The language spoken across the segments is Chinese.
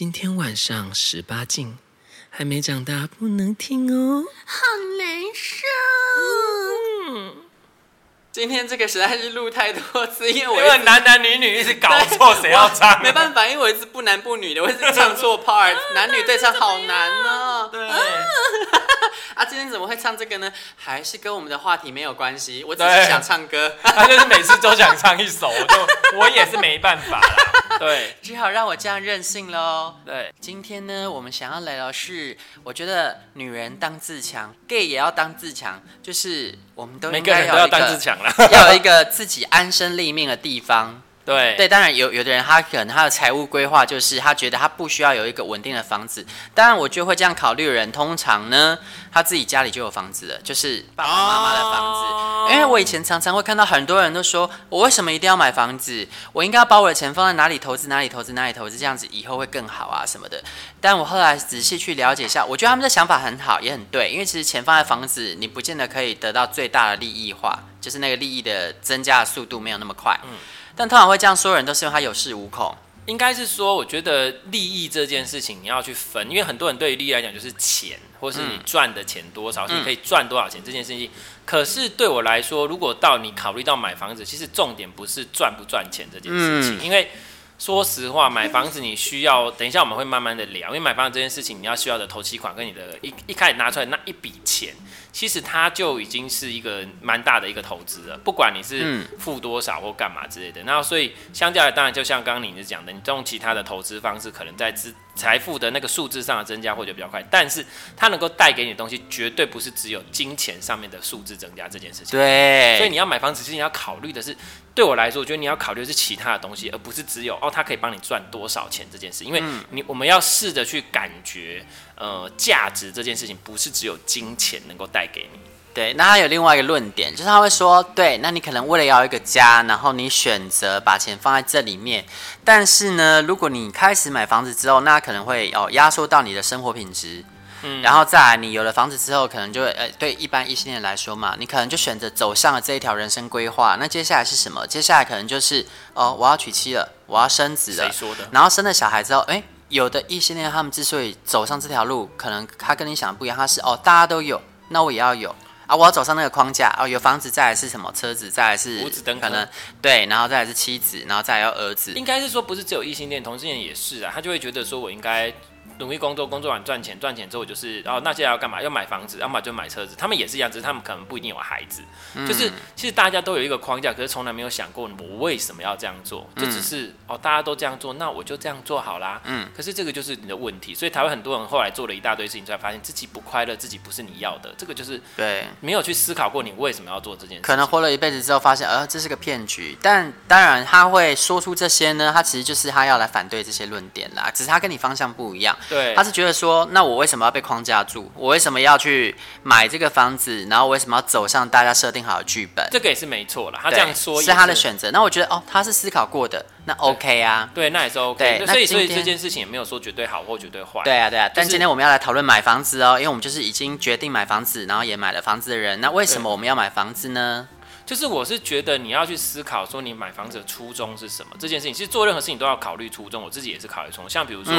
今天晚上十八禁，还没长大不能听哦，好难受。嗯，今天这个实在是录太多次，因为我因为男男女女一直搞错，谁要 唱？没办法，因为我一直不男不女的，我一直唱错 part，男女对唱好难哦。对。啊，今天怎么会唱这个呢？还是跟我们的话题没有关系？我只是想唱歌，他就是每次都想唱一首，我就 我也是没办法啦。对，只好让我这样任性喽。对，今天呢，我们想要聊的是，我觉得女人当自强，gay 也要当自强，就是我们都应该每个人都要当自强了，要有一个自己安身立命的地方。对对，当然有有的人他可能他的财务规划就是他觉得他不需要有一个稳定的房子。当然，我就会这样考虑的人，通常呢他自己家里就有房子了，就是爸爸妈妈的房子。哦、因为我以前常常会看到很多人都说，我为什么一定要买房子？我应该要把我的钱放在哪里投资？哪里投资？哪里投资？这样子以后会更好啊什么的。但我后来仔细去了解一下，我觉得他们的想法很好，也很对。因为其实钱放在房子，你不见得可以得到最大的利益化，就是那个利益的增加的速度没有那么快。嗯。但通常会这样说的人，都是因为他有恃无恐。应该是说，我觉得利益这件事情你要去分，因为很多人对于利益来讲就是钱，或是你赚的钱多少，嗯、你可以赚多少钱这件事情。嗯、可是对我来说，如果到你考虑到买房子，其实重点不是赚不赚钱这件事情，嗯、因为说实话，买房子你需要，等一下我们会慢慢的聊，因为买房子这件事情，你要需要的头期款跟你的一一开始拿出来那一笔钱。其实它就已经是一个蛮大的一个投资了，不管你是付多少或干嘛之类的。那所以相较来，当然就像刚刚你是讲的，你用其他的投资方式，可能在资财富的那个数字上的增加会就比较快。但是它能够带给你的东西，绝对不是只有金钱上面的数字增加这件事情。对。所以你要买房子，其实你要考虑的是，对我来说，我觉得你要考虑的是其他的东西，而不是只有哦，它可以帮你赚多少钱这件事。因为你我们要试着去感觉，呃，价值这件事情不是只有金钱能够带给你。对，那他有另外一个论点，就是他会说，对，那你可能为了要一个家，然后你选择把钱放在这里面，但是呢，如果你开始买房子之后，那可能会哦压缩到你的生活品质，嗯，然后再来你有了房子之后，可能就会，呃，对一般异性恋来说嘛，你可能就选择走向了这一条人生规划，那接下来是什么？接下来可能就是哦，我要娶妻了，我要生子了，谁说的？然后生了小孩之后，哎，有的异性恋他们之所以走上这条路，可能他跟你想的不一样，他是哦，大家都有，那我也要有。啊，我要走上那个框架哦，有房子，再来是什么？车子，再来是五子登科，可能对，然后再来是妻子，然后再来要儿子。应该是说，不是只有异性恋，同性恋也是啊，他就会觉得说我应该。努力工作，工作完赚钱，赚钱之后就是，然后那接下来要干嘛？要买房子，要么就买车子。他们也是一样，只是他们可能不一定有孩子。嗯、就是其实大家都有一个框架，可是从来没有想过我为什么要这样做。就只是、嗯、哦，大家都这样做，那我就这样做好啦。嗯。可是这个就是你的问题，所以台湾很多人后来做了一大堆事情，才发现自己不快乐，自己不是你要的。这个就是对，没有去思考过你为什么要做这件事。可能活了一辈子之后，发现呃这是个骗局。但当然他会说出这些呢，他其实就是他要来反对这些论点啦。只是他跟你方向不一样。对。他是觉得说。那我为什么要被框架住？我为什么要去买这个房子？然后我为什么要走上大家设定好的剧本？这个也是没错了，他这样说是他的选择。那我觉得哦，他是思考过的，那 OK 啊，对，对，那也是 OK。对，所以所以这件事情也没有说绝对好或绝对坏。对啊，对啊。就是、但今天我们要来讨论买房子哦，因为我们就是已经决定买房子，然后也买了房子的人。那为什么我们要买房子呢？就是我是觉得你要去思考说你买房子的初衷是什么这件事情，其实做任何事情都要考虑初衷。我自己也是考虑初衷，像比如说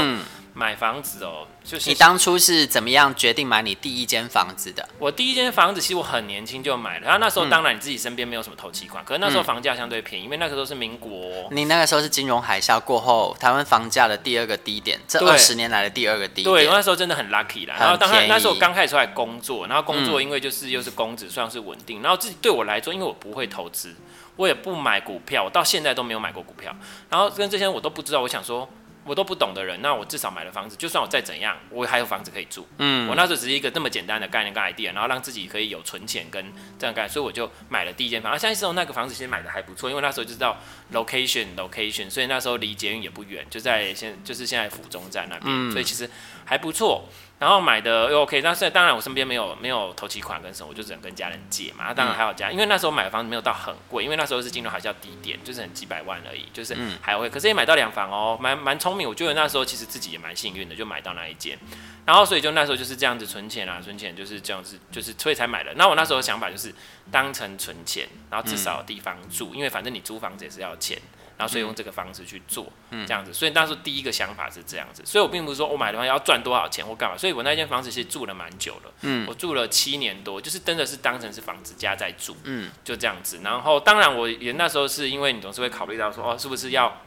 买房子哦，就是你当初是怎么样决定买你第一间房子的？我第一间房子其实我很年轻就买了，然后那时候当然你自己身边没有什么投期款，可是那时候房价相对便宜，因为那个时候是民国。你那个时候是金融海啸过后台湾房价的第二个低点，这二十年来的第二个低点。对，那时候真的很 lucky 啦。然后当然那时候我刚开始出来工作，然后工作因为就是又是工资算是稳定，然后自己对我来说，因为我不会投资。我也不买股票，我到现在都没有买过股票。然后跟这些我都不知道，我想说，我都不懂的人，那我至少买了房子，就算我再怎样，我还有房子可以住。嗯，我那时候只是一个这么简单的概念跟 idea，然后让自己可以有存钱跟这样干，所以我就买了第一间房。啊，现在时候那个房子其实买的还不错，因为那时候就知道 location location，所以那时候离捷运也不远，就在现就是现在府中站那边，嗯，所以其实还不错。然后买的又 OK，但是当然我身边没有没有投期款跟什么，我就只能跟家人借嘛。当然还有家，因为那时候买的房子没有到很贵，因为那时候是金融海啸低点，就是很几百万而已，就是还会。可是也买到两房哦，蛮蛮聪明。我觉得那时候其实自己也蛮幸运的，就买到那一间。然后所以就那时候就是这样子存钱啊，存钱就是这样子，就是所以才买的。那我那时候的想法就是当成存钱，然后至少有地方住，因为反正你租房子也是要钱。然后所以用这个方式去做，嗯，这样子。所以当时第一个想法是这样子，所以我并不是说我买的话要赚多少钱或干嘛。所以我那间房子其实住了蛮久了，嗯，我住了七年多，就是真的是当成是房子家在住，嗯，就这样子。然后当然我也那时候是因为你总是会考虑到说，哦，是不是要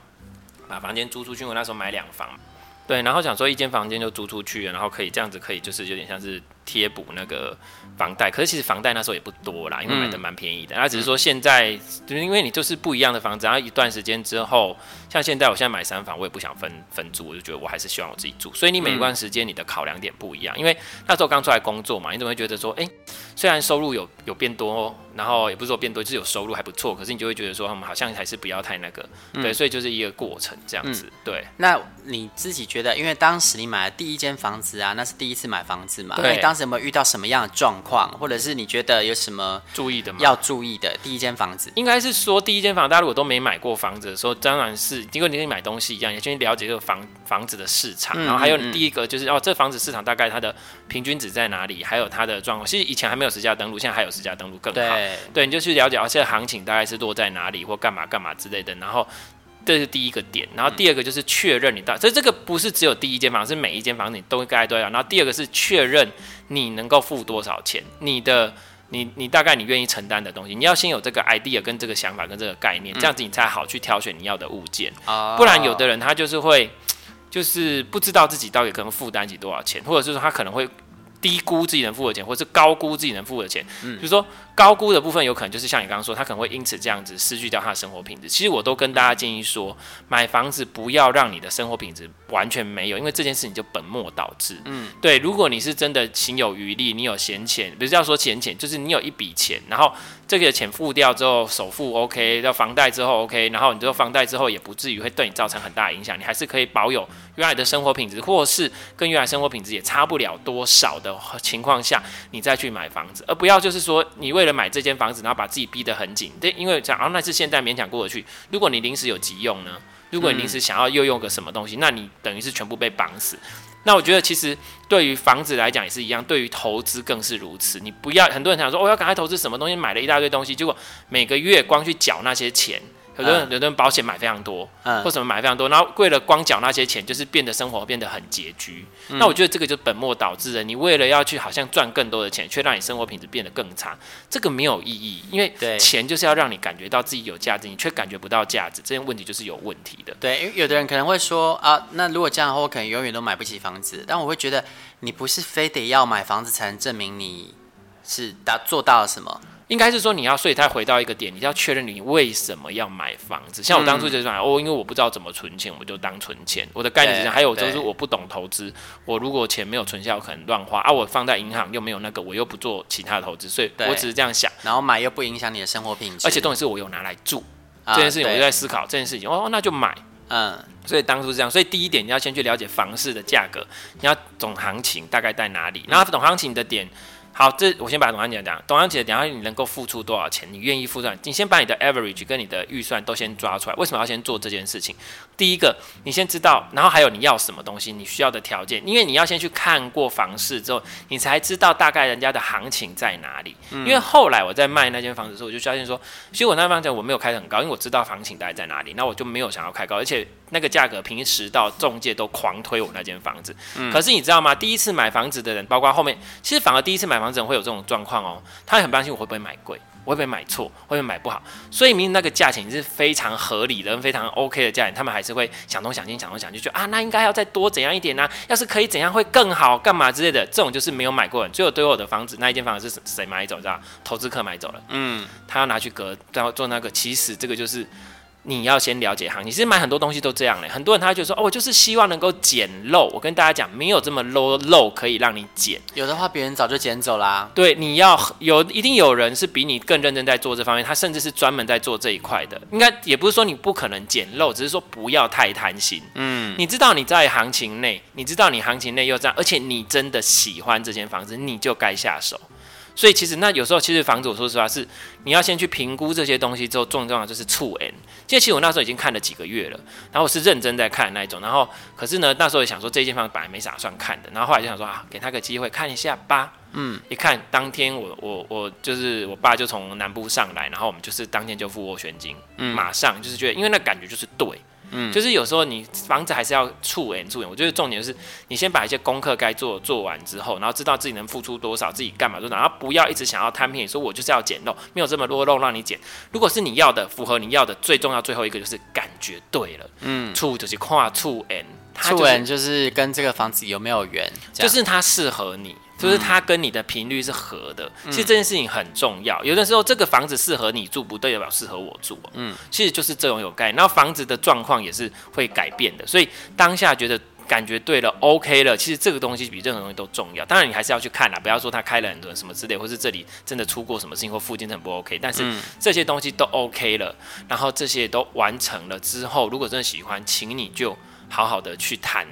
把房间租出去？我那时候买两房，对，然后想说一间房间就租出去，然后可以这样子，可以就是有点像是。贴补那个房贷，可是其实房贷那时候也不多啦，因为买的蛮便宜的。那、嗯、只是说现在，就是因为你就是不一样的房子，然后一段时间之后，像现在我现在买三房，我也不想分分租，我就觉得我还是希望我自己住。所以你每一段时间你的考量点不一样，因为那时候刚出来工作嘛，你怎么会觉得说，哎、欸，虽然收入有有变多，然后也不是说变多，就是有收入还不错，可是你就会觉得说，他们好像还是不要太那个，对，所以就是一个过程这样子。对，那你自己觉得，因为当时你买的第一间房子啊，那是第一次买房子嘛，对，当时有没有遇到什么样的状况，或者是你觉得有什么注意的吗？要注意的，第一间房子？应该是说第一间房，大家如果都没买过房子的时候，当然是因为你跟买东西一样，也先了解这个房房子的市场，然后还有你第一个就是哦，这房子市场大概它的平均值在哪里，还有它的状况。其实以前还没有实价登录，现在还有实价登录更好。对，对，你就去了解哦，现在行情大概是落在哪里，或干嘛干嘛之类的，然后。这是第一个点，然后第二个就是确认你到，所以这个不是只有第一间房，是每一间房你都应该都要。然后第二个是确认你能够付多少钱，你的你你大概你愿意承担的东西，你要先有这个 idea 跟这个想法跟这个概念，这样子你才好去挑选你要的物件。不然有的人他就是会就是不知道自己到底可能负担起多少钱，或者是说他可能会低估自己能付的钱，或者是高估自己能付的钱。嗯，比如说。高估的部分有可能就是像你刚刚说，他可能会因此这样子失去掉他的生活品质。其实我都跟大家建议说，买房子不要让你的生活品质完全没有，因为这件事情就本末倒置。嗯，对。如果你是真的情有余力，你有闲钱，不是要说闲钱，就是你有一笔钱，然后这个钱付掉之后，首付 OK，到房贷之后 OK，然后你这个房贷之后也不至于会对你造成很大的影响，你还是可以保有原来的生活品质，或是跟原来生活品质也差不了多少的情况下，你再去买房子，而不要就是说你为了买这间房子，然后把自己逼得很紧，对，因为讲啊，那是现在勉强过得去。如果你临时有急用呢？如果你临时想要又用个什么东西，那你等于是全部被绑死。那我觉得其实对于房子来讲也是一样，对于投资更是如此。你不要很多人想说，我、要赶快投资什么东西，买了一大堆东西，结果每个月光去缴那些钱。有的人，有的人保险买非常多，嗯，或什么买非常多，然后为了光缴那些钱，就是变得生活变得很拮据。嗯。那我觉得这个就本末倒置了。你为了要去好像赚更多的钱，却让你生活品质变得更差，这个没有意义。因为钱就是要让你感觉到自己有价值，你却感觉不到价值，这些问题就是有问题的。对，因为有的人可能会说啊，那如果这样的话，我可能永远都买不起房子。但我会觉得，你不是非得要买房子才能证明你是达做到了什么。应该是说你要，所以他回到一个点，你要确认你为什么要买房子。像我当初就是说，哦，因为我不知道怎么存钱，我就当存钱。我的概念是这样，还有就是我不懂投资，我如果钱没有存下，我可能乱花啊。我放在银行又没有那个，我又不做其他的投资，所以我只是这样想。然后买又不影响你的生活品质，而且重点是我有拿来住，这件事情我就在思考这件事情。哦，那就买，嗯。所以当初是这样，所以第一点你要先去了解房市的价格，你要懂行情大概在哪里，然后懂行情的点。好，这我先把董安姐讲，董安姐讲下你能够付出多少钱，你愿意付出，你先把你的 average 跟你的预算都先抓出来。为什么要先做这件事情？第一个，你先知道，然后还有你要什么东西，你需要的条件，因为你要先去看过房市之后，你才知道大概人家的行情在哪里。嗯、因为后来我在卖那间房子的时候，我就发现说，其实我那间房子我没有开得很高，因为我知道行情大概在哪里，那我就没有想要开高，而且那个价格平时到中介都狂推我那间房子。嗯、可是你知道吗？第一次买房子的人，包括后面，其实反而第一次买房子的人会有这种状况哦，他很担心我会不会买贵。我会不会买错？会不会买不好？所以明明那个价钱是非常合理的、非常 OK 的价钱，他们还是会想东想西、想东想西，就觉得啊，那应该要再多怎样一点呢、啊？要是可以怎样会更好？干嘛之类的？这种就是没有买过人。最后对我的房子那一间房子是谁买走？知道？投资客买走了。嗯，他要拿去隔，然后做那个。其实这个就是。你要先了解行情，其实买很多东西都这样嘞。很多人他就说，哦，我就是希望能够捡漏。我跟大家讲，没有这么 low 漏可以让你捡。有的话，别人早就捡走啦。对，你要有，一定有人是比你更认真在做这方面，他甚至是专门在做这一块的。应该也不是说你不可能捡漏，只是说不要太贪心。嗯，你知道你在行情内，你知道你行情内又这样，而且你真的喜欢这间房子，你就该下手。所以其实那有时候其实房子，我说实话是你要先去评估这些东西之后，重重要就是触 N。其实我那时候已经看了几个月了，然后我是认真在看那一种，然后可是呢那时候也想说这间房子本来没啥打算看的，然后后来就想说啊，给他个机会看一下吧。嗯，一看当天我我我就是我爸就从南部上来，然后我们就是当天就付斡旋金，嗯，马上就是觉得因为那感觉就是对。嗯，就是有时候你房子还是要触眼触眼，我觉得重点就是你先把一些功课该做做完之后，然后知道自己能付出多少，自己干嘛多少，然后不要一直想要贪便宜，说我就是要捡漏，没有这么多漏让你捡。如果是你要的，符合你要的，最重要最后一个就是感觉对了。嗯，触就是跨触眼，触眼就是跟这个房子有没有缘，就是它适合你。就是它跟你的频率是合的，嗯、其实这件事情很重要。有的时候这个房子适合你住，不代表适合我住。嗯，其实就是这种有概念。然后房子的状况也是会改变的，所以当下觉得感觉对了，OK 了。其实这个东西比任何东西都重要。当然你还是要去看啦，不要说他开了很多人什么之类，或是这里真的出过什么事情或附近很不 OK。但是这些东西都 OK 了，然后这些都完成了之后，如果真的喜欢，请你就好好的去谈。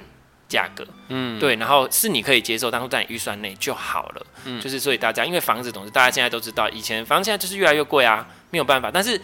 价格，嗯，对，然后是你可以接受，但是在你预算内就好了，嗯，就是所以大家，因为房子总是大家现在都知道，以前房子现在就是越来越贵啊，没有办法，但是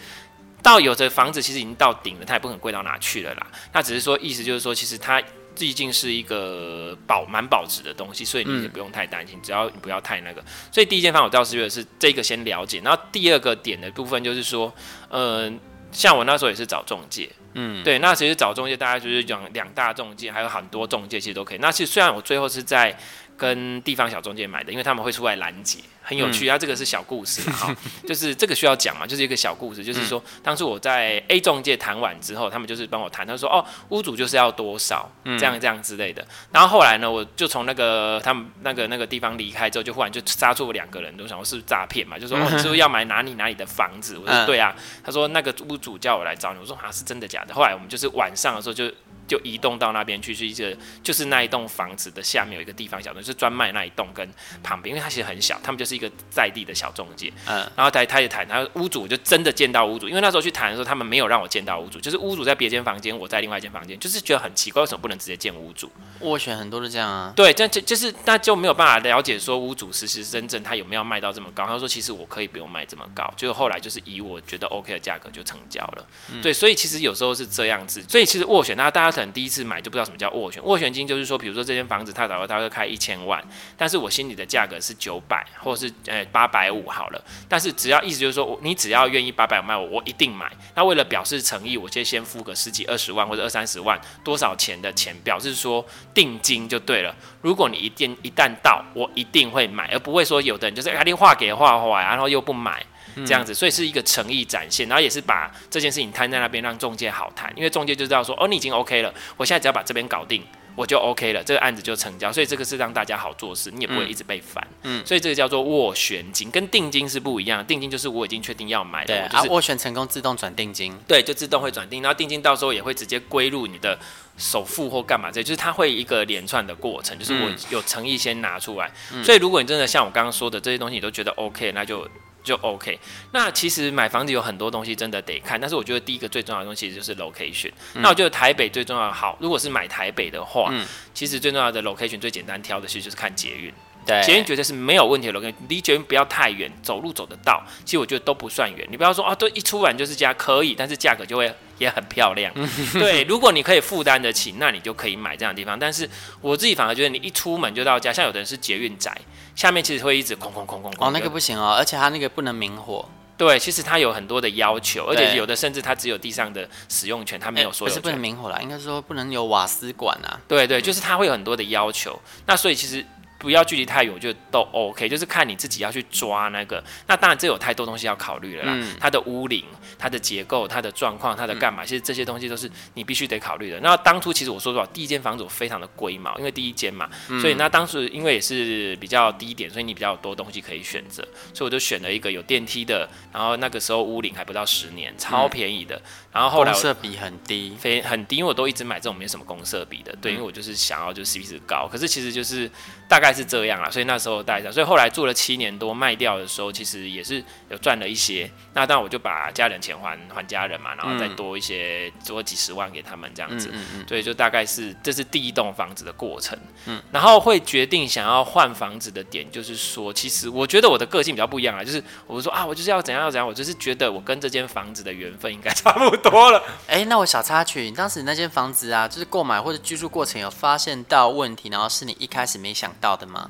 到有的房子其实已经到顶了，它也不可能贵到哪去了啦，那只是说意思就是说，其实它毕竟是一个保蛮保值的东西，所以你也不用太担心，嗯、只要你不要太那个，所以第一间房我倒是觉得是这个先了解，然后第二个点的部分就是说，嗯、呃。像我那时候也是找中介，嗯，对，那其实找中介，大家就是讲两大中介，还有很多中介，其实都可以。那其实虽然我最后是在跟地方小中介买的，因为他们会出来拦截。很有趣，啊、这个是小故事哈，就是这个需要讲嘛，就是一个小故事，就是说当初我在 A 中介谈完之后，他们就是帮我谈，他说哦，屋主就是要多少，这样这样之类的。然后后来呢，我就从那个他们那个那个地方离开之后，就忽然就杀出了两个人，都想我是不是诈骗嘛，就说哦，你是不是要买哪里哪里的房子？我说对啊，他说那个屋主叫我来找你，我说啊是真的假的？后来我们就是晚上的时候就。就移动到那边去，是一个就是那一栋房子的下面有一个地方小中，就是专卖那一栋跟旁边，因为它其实很小，他们就是一个在地的小中介。嗯，然后他他也谈，然后屋主就真的见到屋主，因为那时候去谈的时候，他们没有让我见到屋主，就是屋主在别间房间，我在另外一间房间，就是觉得很奇怪，为什么不能直接见屋主？斡旋很多是这样啊。对，但就就是那就没有办法了解说屋主实实真正他有没有卖到这么高。他说其实我可以不用卖这么高，就后来就是以我觉得 OK 的价格就成交了。嗯、对，所以其实有时候是这样子，所以其实斡旋，那大家可能第一次买就不。知道什么叫斡旋？斡旋金就是说，比如说这间房子他找到他会开一千万，但是我心里的价格是九百，或是呃八百五好了。但是只要意思就是说，你只要愿意八百五卖我，我一定买。那为了表示诚意，我就先付个十几二十万或者二三十万，多少钱的钱，表示说定金就对了。如果你一定一旦到，我一定会买，而不会说有的人就是打电话给画画，然后又不买。这样子，所以是一个诚意展现，然后也是把这件事情摊在那边，让中介好谈，因为中介就知道说，哦，你已经 OK 了，我现在只要把这边搞定，我就 OK 了，这个案子就成交，所以这个是让大家好做事，你也不会一直被烦。嗯，所以这个叫做斡旋金，跟定金是不一样，定金就是我已经确定要买的，对，就是斡旋成功自动转定金，对，就自动会转定，然后定金到时候也会直接归入你的首付或干嘛这，就是它会一个连串的过程，就是我有诚意先拿出来，嗯、所以如果你真的像我刚刚说的这些东西你都觉得 OK，那就。就 OK，那其实买房子有很多东西真的得看，但是我觉得第一个最重要的东西就是 location。嗯、那我觉得台北最重要的好，如果是买台北的话，嗯、其实最重要的 location 最简单挑的其实就是看捷运。对，捷运绝对是没有问题的 location，离捷运不要太远，走路走得到，其实我觉得都不算远。你不要说啊，都一出来就是家可以，但是价格就会也很漂亮。对，如果你可以负担得起，那你就可以买这样的地方。但是我自己反而觉得，你一出门就到家，像有的人是捷运宅。下面其实会一直空空空空空。哦，那个不行哦，而且它那个不能明火。对，其实它有很多的要求，而且有的甚至它只有地上的使用权，它没有所有权。不是不能明火啦，应该说不能有瓦斯管啊。对对，就是它会有很多的要求。那所以其实。不要距离太远，我觉得都 OK，就是看你自己要去抓那个。那当然，这有太多东西要考虑了啦。嗯、它的屋龄、它的结构、它的状况、它的干嘛，嗯、其实这些东西都是你必须得考虑的。那当初其实我说实话，第一间房子我非常的龟毛，因为第一间嘛，嗯、所以那当时因为也是比较低点，所以你比较多东西可以选择，所以我就选了一个有电梯的。然后那个时候屋龄还不到十年，超便宜的。嗯、然后后来公设比很低，非很低，因为我都一直买这种没什么公设比的。对，因为我就是想要就是 CP 值高，可是其实就是大概。是这样啦。所以那时候带着，所以后来做了七年多，卖掉的时候其实也是有赚了一些。那当然我就把家人钱还还家人嘛，然后再多一些，多几十万给他们这样子。嗯嗯，所以就大概是这是第一栋房子的过程。嗯，然后会决定想要换房子的点，就是说，其实我觉得我的个性比较不一样啊，就是我说啊，我就是要怎样要怎样，我就是觉得我跟这间房子的缘分应该差不多了。哎，那我小插曲，你当时那间房子啊，就是购买或者居住过程有发现到问题，然后是你一开始没想到的吗？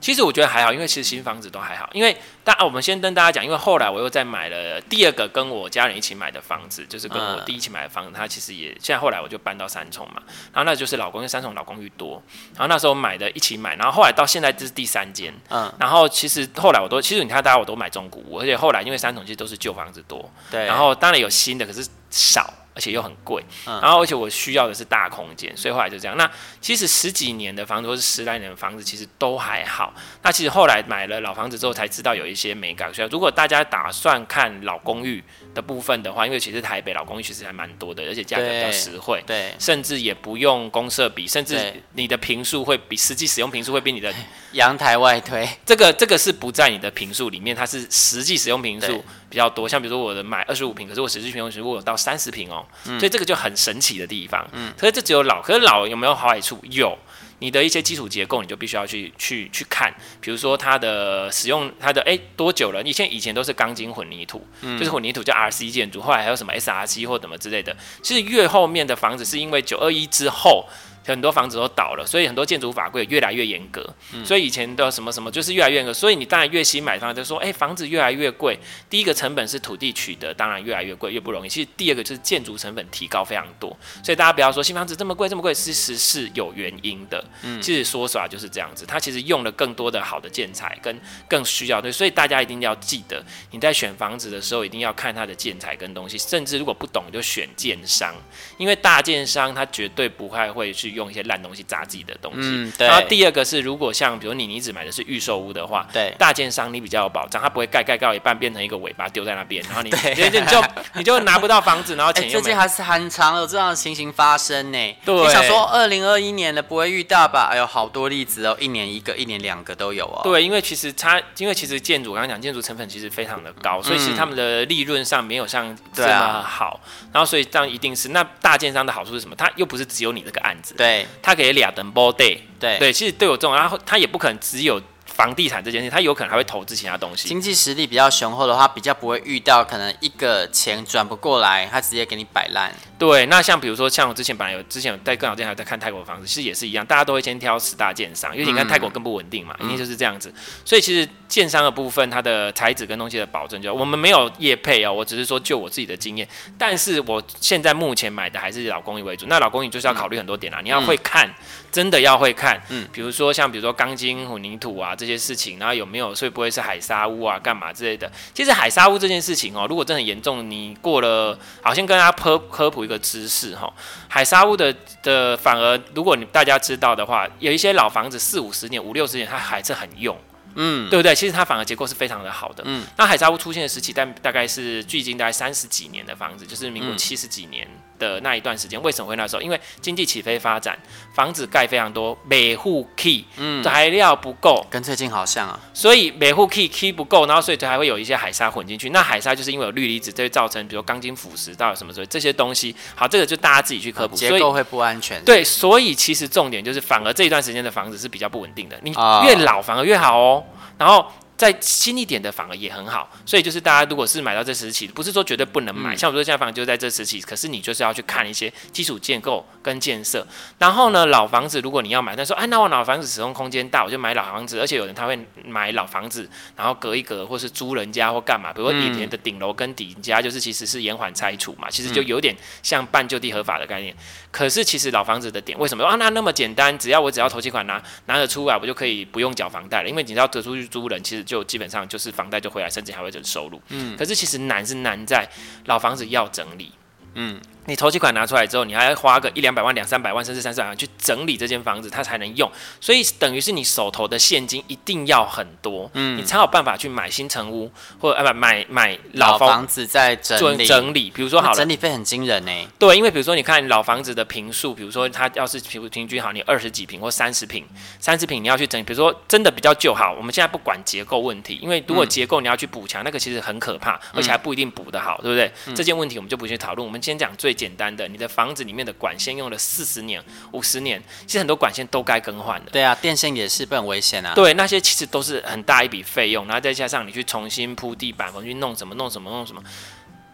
其实我觉得还好，因为其实新房子都还好。因为大、啊，我们先跟大家讲，因为后来我又再买了第二个跟我家人一起买的房子，就是跟我弟一起买的房子。他其实也现在后来我就搬到三重嘛，然后那就是老公，因为三重老公寓多。然后那时候买的一起买，然后后来到现在这是第三间。嗯。然后其实后来我都，其实你看大家我都买中古屋，而且后来因为三重其实都是旧房子多。对。然后当然有新的，可是少。而且又很贵，然后而且我需要的是大空间，所以后来就这样。那其实十几年的房子或是十来年的房子，其实都还好。那其实后来买了老房子之后，才知道有一些美感。所以如果大家打算看老公寓的部分的话，因为其实台北老公寓其实还蛮多的，而且价格比较实惠，对，甚至也不用公设比，甚至你的平数会比实际使用平数会比你的 阳台外推。这个这个是不在你的平数里面，它是实际使用平数。比较多，像比如说我的买二十五平，可是我实际平均如果有到三十平哦，嗯、所以这个就很神奇的地方。嗯，所以这只有老，可是老有没有好坏处？有，你的一些基础结构你就必须要去去去看，比如说它的使用，它的哎多久了？以前以前都是钢筋混凝土，嗯、就是混凝土叫 RC 建筑，后来还有什么 SRC 或什么之类的。其实越后面的房子是因为九二一之后。很多房子都倒了，所以很多建筑法规越来越严格。嗯、所以以前的什么什么就是越来越严格。所以你当然越新买房就说，哎、欸，房子越来越贵。第一个成本是土地取得，当然越来越贵，越不容易。其实第二个就是建筑成本提高非常多。所以大家不要说新房子这么贵这么贵，其实是有原因的。嗯，其实说实话就是这样子，它其实用了更多的好的建材跟更需要对。所以大家一定要记得，你在选房子的时候一定要看它的建材跟东西。甚至如果不懂，就选建商，因为大建商他绝对不太会去。用一些烂东西砸自己的东西，嗯、对然后第二个是，如果像比如你你只买的是预售屋的话，对，大建商你比较有保障，他不会盖盖盖一半变成一个尾巴丢在那边，然后你对你就你就拿不到房子，然后钱 又没。最近还是很常有这样的情形发生呢。对，你想说二零二一年的不会遇到吧？哎呦，好多例子哦，一年一个，一年两个都有哦。对，因为其实它，因为其实建筑，我刚刚讲建筑成本其实非常的高，所以其实他们的利润上没有像这么好。啊、然后所以这样一定是那大建商的好处是什么？他又不是只有你这个案子，对，他给俩等 body，对。对，其实对我这种，然后他也不可能只有房地产这件事，他有可能还会投资其他东西。经济实力比较雄厚的话，比较不会遇到可能一个钱转不过来，他直接给你摆烂。对，那像比如说像我之前本来有之前有在更早之前还在看泰国的房子，其实也是一样，大家都会先挑十大建商，因为你看泰国更不稳定嘛，一定、嗯、就是这样子。所以其实建商的部分，它的材质跟东西的保证就，就我们没有业配哦，我只是说就我自己的经验。但是我现在目前买的还是老公寓为主，那老公寓就是要考虑很多点啦，嗯、你要会看，真的要会看，嗯，比如说像比如说钢筋混凝土啊这些事情，然后有没有，所以不会是海沙屋啊干嘛之类的。其实海沙屋这件事情哦，如果真的很严重，你过了，好，先跟大家科科普一个知识哈，海沙屋的的反而，如果你大家知道的话，有一些老房子四五十年、五六十年，它还是很用，嗯，对不对？其实它反而结构是非常的好的，嗯。那海沙屋出现的时期，但大概是距今大概三十几年的房子，就是民国七十几年。嗯的那一段时间，为什么会那时候？因为经济起飞发展，房子盖非常多，每户 key，嗯，材料不够，跟最近好像啊，所以每户 key key 不够，然后所以就还会有一些海沙混进去。那海沙就是因为有氯离子，这会造成比如钢筋腐蚀到什么之类这些东西。好，这个就大家自己去科普，结构会不安全。对，所以其实重点就是，反而这一段时间的房子是比较不稳定的。你越老反而越好哦，然后。再新一点的反而也很好，所以就是大家如果是买到这时期，不是说绝对不能买，嗯、像我说现在房子就在这时期，可是你就是要去看一些基础建构跟建设。然后呢，老房子如果你要买，他说，哎，那我老房子使用空间大，我就买老房子。而且有人他会买老房子，然后隔一隔，或是租人家或干嘛。比如说以前的顶楼跟底家，就是其实是延缓拆除嘛，其实就有点像半就地合法的概念。可是其实老房子的点为什么啊？那那么简单，只要我只要头期款拿拿得出来，我就可以不用缴房贷了，因为你要得出去租人，其实。就基本上就是房贷就回来，甚至还会有收入。嗯，可是其实难是难在老房子要整理。嗯。你头期款拿出来之后，你还要花个一两百万、两三百万，甚至三四百万去整理这间房子，它才能用。所以等于是你手头的现金一定要很多，嗯，你才有办法去买新城屋，或者啊不买买老房，子在整理整理。比如说好了，整理费很惊人呢。对，因为比如说你看老房子的坪数，比如说它要是平平均好，你二十几坪或三十坪，三十坪你要去整理，比如说真的比较旧好，我们现在不管结构问题，因为如果结构你要去补强，那个其实很可怕，而且还不一定补得好，对不对？嗯、这件问题我们就不去讨论，我们先讲最简单的，你的房子里面的管线用了四十年、五十年，其实很多管线都该更换的。对啊，电线也是不很危险啊。对，那些其实都是很大一笔费用，然后再加上你去重新铺地板，重新弄什么弄什么弄什么。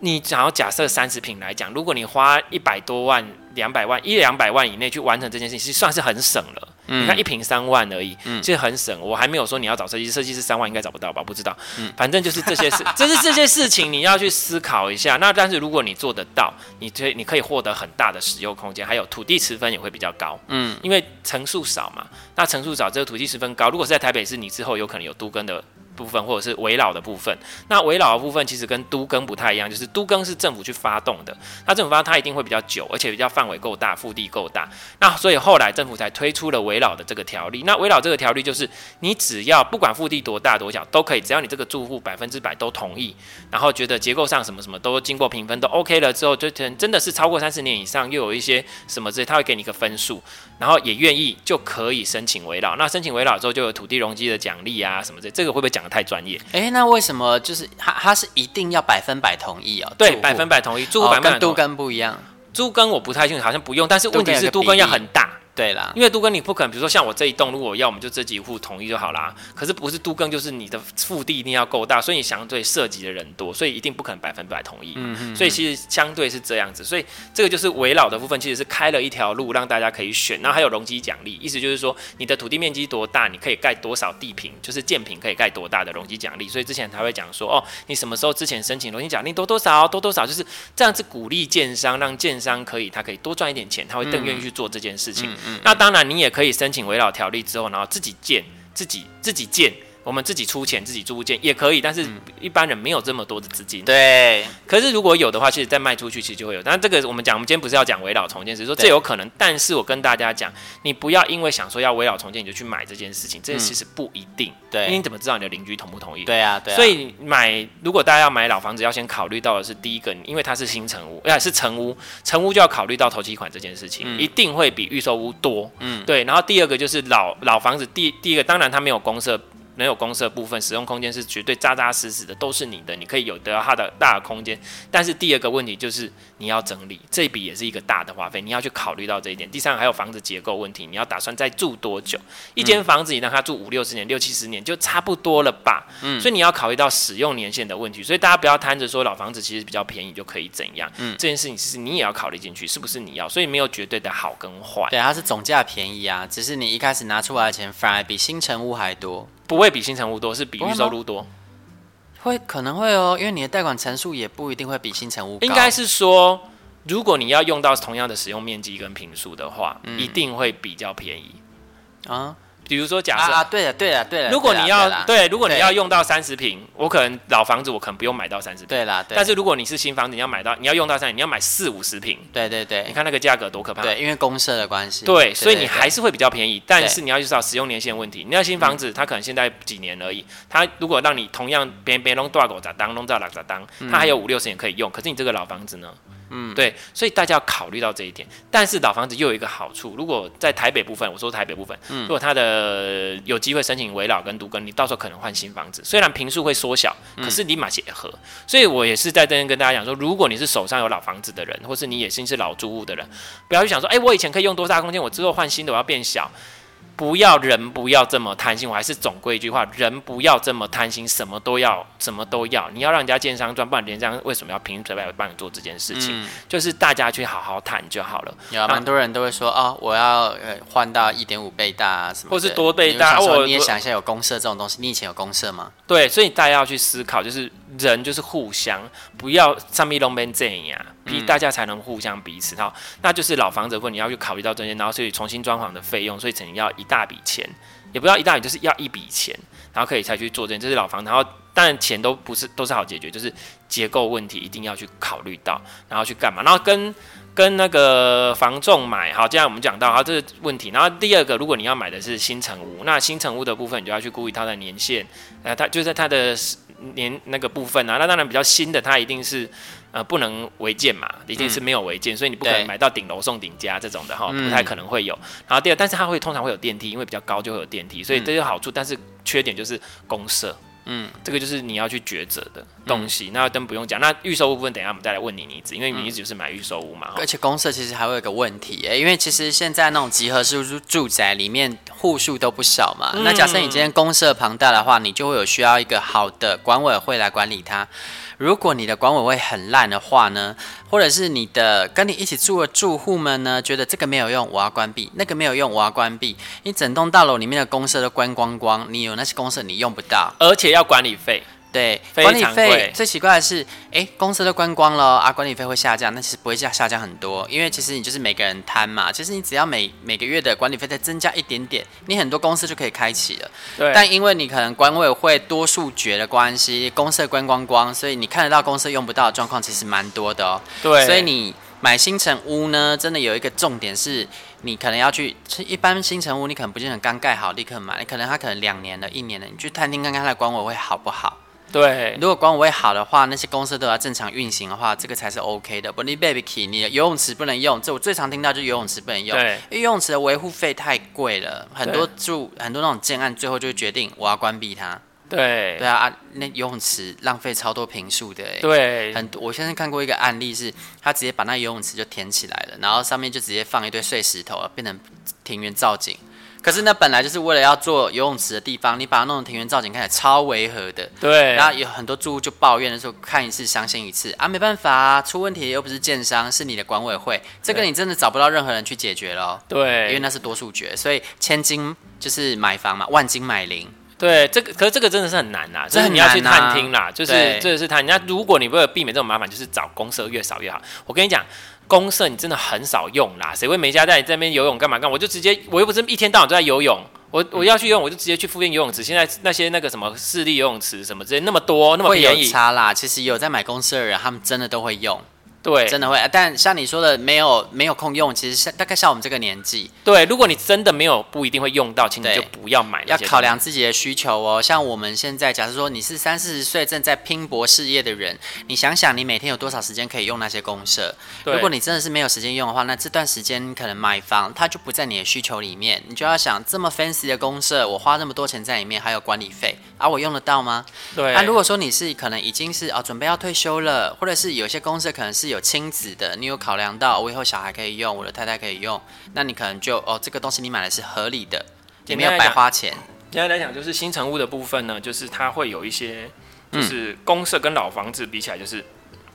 你想要假设三十平来讲，如果你花一百多万、两百万、一两百万以内去完成这件事情，其实算是很省了。嗯、你看一平三万而已，其实很省。我还没有说你要找设计师，设计师三万应该找不到吧？不知道。嗯、反正就是这些事，就是这些事情你要去思考一下。那但是如果你做得到，你可你可以获得很大的使用空间，还有土地持分也会比较高。嗯，因为层数少嘛，那层数少，这个土地持分高。如果是在台北市，你之后有可能有都更的。部分或者是围老的部分，那围老的部分其实跟都更不太一样，就是都更是政府去发动的，那政府发它一定会比较久，而且比较范围够大，腹地够大，那所以后来政府才推出了围老的这个条例。那围老这个条例就是你只要不管腹地多大多小都可以，只要你这个住户百分之百都同意，然后觉得结构上什么什么都经过评分都 OK 了之后，就真的是超过三十年以上，又有一些什么之类，他会给你一个分数，然后也愿意就可以申请围老。那申请围老之后就有土地容积的奖励啊什么的，这个会不会讲？太专业，哎、欸，那为什么？就是他他是一定要百分百同意哦？对，百分百同意，住户百分百同意，跟都更不一样，猪跟我不太清楚，好像不用，但是问题是都跟要很大。对啦，因为都更你不可能，比如说像我这一栋，如果要我们就这几户同意就好啦。可是不是都更，就是你的腹地一定要够大，所以你相对涉及的人多，所以一定不可能百分百同意。嗯嗯。所以其实相对是这样子，所以这个就是围绕的部分，其实是开了一条路让大家可以选，然后还有容积奖励，意思就是说你的土地面积多大，你可以盖多少地坪，就是建坪可以盖多大的容积奖励。所以之前他会讲说，哦，你什么时候之前申请容积奖励多多少多多少，就是这样子鼓励建商，让建商可以他可以多赚一点钱，他会更愿意去做这件事情。嗯嗯。那当然你也。可以申请围绕条例之后，然后自己建，自己自己建。我们自己出钱自己租建也可以，但是一般人没有这么多的资金。对。可是如果有的话，其实再卖出去其实就会有。但这个我们讲，我们今天不是要讲围绕重建，只是说这有可能。但是我跟大家讲，你不要因为想说要围绕重建你就去买这件事情，这其实不一定。对。因为你怎么知道你的邻居同不同意？对啊，对。所以买，如果大家要买老房子，要先考虑到的是第一个，因为它是新成屋，哎，是成屋，成屋就要考虑到头期款这件事情，一定会比预售屋多。嗯。对。然后第二个就是老老房子，第第一个当然它没有公设。没有公设部分，使用空间是绝对扎扎实实的，都是你的，你可以有得到它的大的空间。但是第二个问题就是你要整理，这笔也是一个大的花费，你要去考虑到这一点。第三个还有房子结构问题，你要打算再住多久？一间房子你让它住五六十年、六七十年就差不多了吧？嗯，所以你要考虑到使用年限的问题。所以大家不要贪着说老房子其实比较便宜就可以怎样？嗯，这件事情其实你也要考虑进去，是不是你要？所以没有绝对的好跟坏。对，它是总价便宜啊，只是你一开始拿出来的钱反而比新成屋还多。不会比新城屋多，是比预售屋多。会可能会哦，因为你的贷款层数也不一定会比新城屋高。应该是说，如果你要用到同样的使用面积跟平数的话，一定会比较便宜啊。比如说，假设啊，对了，对了，对了，如果你要对，如果你要用到三十平，我可能老房子我可能不用买到三十平，对啦。但是如果你是新房子，你要买到，你要用到三十，你要买四五十平，对对对，你看那个价格多可怕。对，因为公社的关系。对，所以你还是会比较便宜，但是你要遇到使用年限问题。你要新房子，它可能现在几年而已，它如果让你同样别别弄多少个咋当，弄到哪咋当，它还有五六十年可以用。可是你这个老房子呢？嗯，对，所以大家要考虑到这一点。但是老房子又有一个好处，如果在台北部分，我说台北部分，嗯，如果它的有机会申请围老跟都更，你到时候可能换新房子，虽然平数会缩小，可是立马结合。嗯、所以我也是在这边跟大家讲说，如果你是手上有老房子的人，或是你也是是老租屋的人，不要去想说，哎、欸，我以前可以用多大空间，我之后换新的我要变小。不要人不要这么贪心，我还是总归一句话，人不要这么贪心，什么都要，什么都要。你要让人家建商赚，不然人家为什么要凭嘴巴帮你做这件事情？嗯、就是大家去好好谈就好了。有蛮多人都会说哦，我要呃换到一点五倍大啊什么，或是多倍大。我你也想一下，有公社这种东西，你以前有公社吗？对，所以大家要去思考，就是人就是互相，不要上面拢变这样，比大家才能互相彼此。好，那就是老房子，或你要去考虑到这些，然后所以重新装潢的费用，所以肯定要一大笔钱。也不要一大笔，就是要一笔钱，然后可以才去做这件，这是老房子。然后当然钱都不是都是好解决，就是结构问题一定要去考虑到，然后去干嘛？然后跟跟那个房仲买，好，这样我们讲到好这个问题。然后第二个，如果你要买的是新城屋，那新城屋的部分你就要去估它的年限，呃，它就在它的年那个部分啊。那当然比较新的，它一定是呃不能违建嘛，一定是没有违建，嗯、所以你不可能买到顶楼送顶家这种的哈，不太可能会有。然后第二，但是它会通常会有电梯，因为比较高就会有电梯，所以这有好处，但是缺点就是公社。嗯，这个就是你要去抉择的东西。嗯、那灯不用讲，那预售屋部分等一下我们再来问你妮子，因为你妮子就是买预售屋嘛。而且公社其实还会有个问题，因为其实现在那种集合式住住宅里面户数都不少嘛。嗯、那假设你今天公社庞大的话，你就会有需要一个好的管委会来管理它。如果你的管委会很烂的话呢，或者是你的跟你一起住的住户们呢，觉得这个没有用，我要关闭；那个没有用，我要关闭。你整栋大楼里面的公设都关光光，你有那些公设你用不到，而且要管理费。对，管理费最奇怪的是，哎，公司都关光了啊，管理费会下降，但其实不会下下降很多，因为其实你就是每个人摊嘛，其实你只要每每个月的管理费再增加一点点，你很多公司就可以开启了。对，但因为你可能管委会多数决的关系，公司关光光，所以你看得到公司用不到的状况其实蛮多的哦。对，所以你买新城屋呢，真的有一个重点是，你可能要去，一般新城屋你可能不见得刚盖好立刻买，你可能它可能两年了、一年了，你去探听看看它的管委会好不好。对，如果管委会好的话，那些公司都要正常运行的话，这个才是 OK 的。不，你 baby key，你的游泳池不能用，这我最常听到就是游泳池不能用，对，因为游泳池的维护费太贵了，很多住很多那种建案最后就决定我要关闭它。对，对啊，那游泳池浪费超多坪数的，对，很多。我现在看过一个案例是，他直接把那游泳池就填起来了，然后上面就直接放一堆碎石头，变成庭园造景。可是那本来就是为了要做游泳池的地方，你把它弄成庭园造景，看起来超违和的。对。然后有很多住户就抱怨的时候，看一次相信一次啊，没办法啊，出问题又不是建商，是你的管委会，这个你真的找不到任何人去解决喽。对。因为那是多数决，所以千金就是买房嘛，万金买邻。对，这个可是这个真的是很难呐，就是你要去探听啦，就是这个是探。那如果你为了避免这种麻烦，就是找公社越少越好。我跟你讲。公社你真的很少用啦，谁会没家带你在那边游泳干嘛干？我就直接，我又不是一天到晚都在游泳，我我要去游泳，我就直接去附近游泳池。现在那些那个什么市立游泳池什么之类那么多，那么便宜。差啦，其实有在买公社的人，他们真的都会用。对，真的会，但像你说的，没有没有空用，其实像大概像我们这个年纪，对，如果你真的没有不一定会用到，请你就不要买。要考量自己的需求哦。像我们现在，假设说你是三四十岁正在拼搏事业的人，你想想你每天有多少时间可以用那些公社？对如果你真的是没有时间用的话，那这段时间可能买房它就不在你的需求里面，你就要想这么 fancy 的公社，我花那么多钱在里面，还有管理费，而、啊、我用得到吗？对。那、啊、如果说你是可能已经是哦准备要退休了，或者是有些公社可能是有亲子的。你有考量到我以后小孩可以用，我的太太可以用，那你可能就哦，这个东西你买的是合理的，也没有白花钱。简单来讲，就是新成屋的部分呢，就是它会有一些，就是公社跟老房子比起来，就是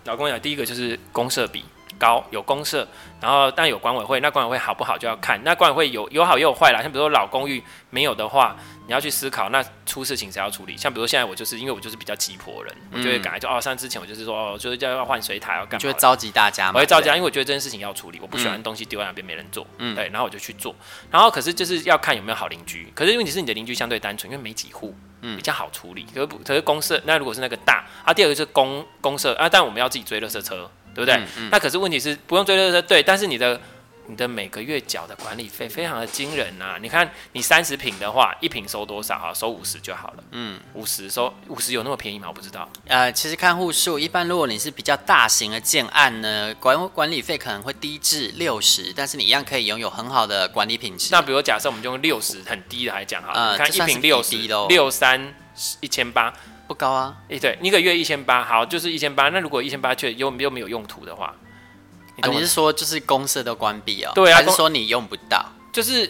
老公讲第一个就是公社比高，有公社，然后但有管委会，那管委会好不好就要看，那管委会有有好也有坏啦，像比如说老公寓没有的话。你要去思考，那出事情谁要处理？像比如说现在我就是因为我就是比较急迫人，嗯、我就会赶快就哦，像之前我就是说哦，就是要要换水塔要干嘛，就会召集大家嘛，我会召集，因为我觉得这件事情要处理，我不喜欢东西丢在那边没人做，嗯，对，然后我就去做，然后可是就是要看有没有好邻居，可是问题是你的邻居相对单纯，因为没几户，嗯，比较好处理。可是可是公社，那如果是那个大啊，第二个是公公社啊，但我们要自己追垃圾车，对不对？嗯嗯、那可是问题是不用追垃圾车，对，但是你的。你的每个月缴的管理费非常的惊人呐、啊！你看，你三十平的话，一平收多少？啊，收五十就好了。嗯，五十收五十有那么便宜吗？我不知道。呃，其实看户数，一般如果你是比较大型的建案呢，管管理费可能会低至六十，但是你一样可以拥有很好的管理品质。那比如假设我们就用六十很低的来讲哈，呃、你看一平六十，六三一千八不高啊？诶，对，一个月一千八，好，就是一千八。那如果一千八却又又没有用途的话？你，啊、你是说就是公社都关闭哦？对啊，还是说你用不到？就是、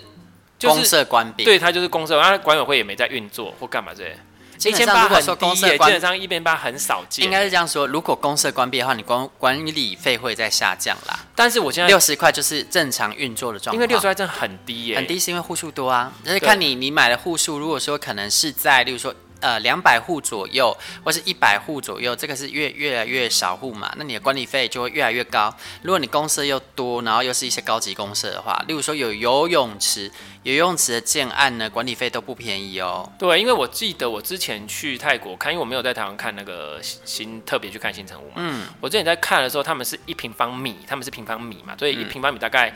就是、公社关闭，对，它就是公设，那管委会也没在运作或干嘛这些。一千八很低耶，基本上一千八很少见。应该是这样说，如果公社关闭的话，你管管理费会在下降啦。但是我现在六十块就是正常运作的状况，因为六十块真的很低耶，很低是因为户数多啊。就是看你你买的户数，如果说可能是在，例如说呃两百户左右，或是一百户左右，这个是越越来越少户嘛，那你的管理费就会越来越高。如果你公司又多，然后又是一些高级公司的话，例如说有游泳池，游泳池的建案呢，管理费都不便宜哦。对，因为我记得我之前去泰国看，因为我没有在台湾看那个新特别去看新城屋嘛，嗯，我之前在看的时候，他们是一平方米，他们是平方米嘛，所以一平方米大概。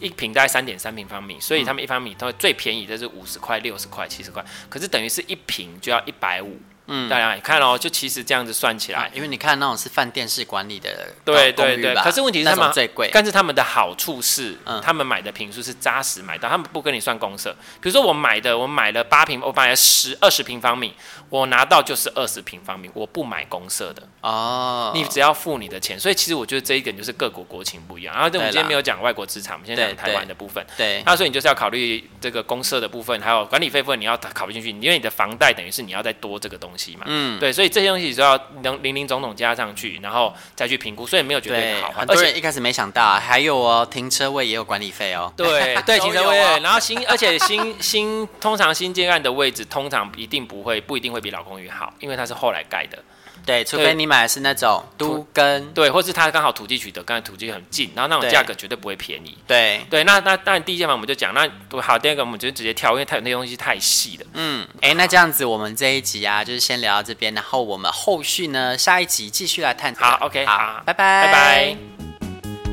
一平大概三点三平方米，所以他们一方米都会最便宜的是五十块、六十块、七十块，可是等于是一平就要一百五。嗯，大家也看哦，就其实这样子算起来，啊、因为你看那种是饭店式管理的，对对对。可是问题是他们最贵，但是他们的好处是，嗯、他们买的平数是扎实买到，他们不跟你算公设。比如说我买的，我买了八平，我买了十二十平方米，我拿到就是二十平方米，我不买公设的哦。你只要付你的钱，所以其实我觉得这一点就是各国国情不一样。然后，我们今天没有讲外国资产，我们现在讲台湾的部分。对，那所以你就是要考虑这个公设的部分，还有管理费部分，你要考虑进去，因为你的房贷等于是你要再多这个东西嘛。嗯，对。所以这些东西都要能零零总总加上去，然后再去评估，所以没有绝对的好。很多人一开始没想到，还有哦，停车位也有管理费哦。对 对，停车位，然后新，而且新新通常新建案的位置，通常一定不会不一定会比老公寓好，因为它是后来盖的。对，除非你买的是那种都跟，对，或是它刚好土地取得刚才土地很近，然后那种价格绝对不会便宜。对对，那那当然第一件嘛，我们就讲那好，第二个我们就直接跳，因为它有那东西太细了。嗯，哎，那这样子我们这一集啊，就是先聊到这边，然后我们后续呢，下一集继续来探讨。好，OK，好，好拜拜，拜拜。